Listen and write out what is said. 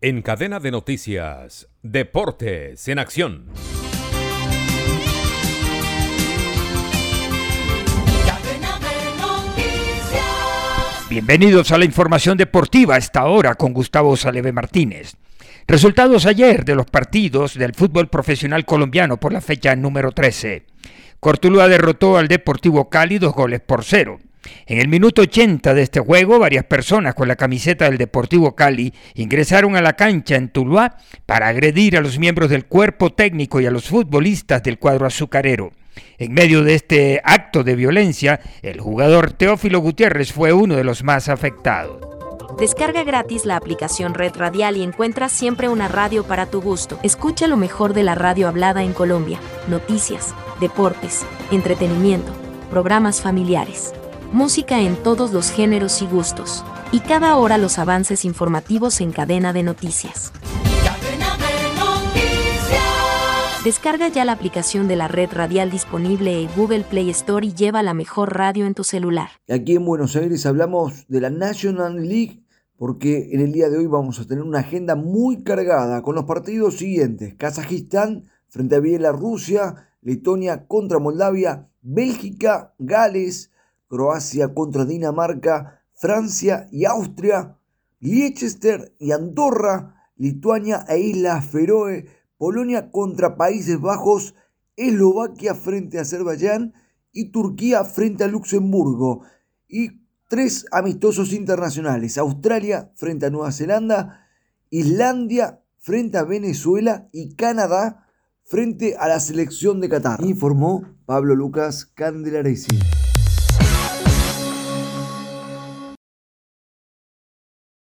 En cadena de noticias, Deportes en Acción. Bienvenidos a la información deportiva a esta hora con Gustavo Saleve Martínez. Resultados ayer de los partidos del fútbol profesional colombiano por la fecha número 13. Cortuluá derrotó al Deportivo Cali dos goles por cero. En el minuto 80 de este juego, varias personas con la camiseta del Deportivo Cali ingresaron a la cancha en Tuluá para agredir a los miembros del cuerpo técnico y a los futbolistas del cuadro azucarero. En medio de este acto de violencia, el jugador Teófilo Gutiérrez fue uno de los más afectados. Descarga gratis la aplicación Red Radial y encuentra siempre una radio para tu gusto. Escucha lo mejor de la radio hablada en Colombia, noticias, deportes, entretenimiento, programas familiares, música en todos los géneros y gustos, y cada hora los avances informativos en cadena de noticias. Descarga ya la aplicación de la red radial disponible en Google Play Store y lleva la mejor radio en tu celular. Aquí en Buenos Aires hablamos de la National League porque en el día de hoy vamos a tener una agenda muy cargada con los partidos siguientes. Kazajistán frente a Bielorrusia, Letonia contra Moldavia, Bélgica, Gales, Croacia contra Dinamarca, Francia y Austria, Leicester y Andorra, Lituania e Islas Feroe, Polonia contra Países Bajos, Eslovaquia frente a Azerbaiyán y Turquía frente a Luxemburgo. Y tres amistosos internacionales, Australia frente a Nueva Zelanda, Islandia frente a Venezuela y Canadá frente a la selección de Qatar. Informó Pablo Lucas Candelaresi.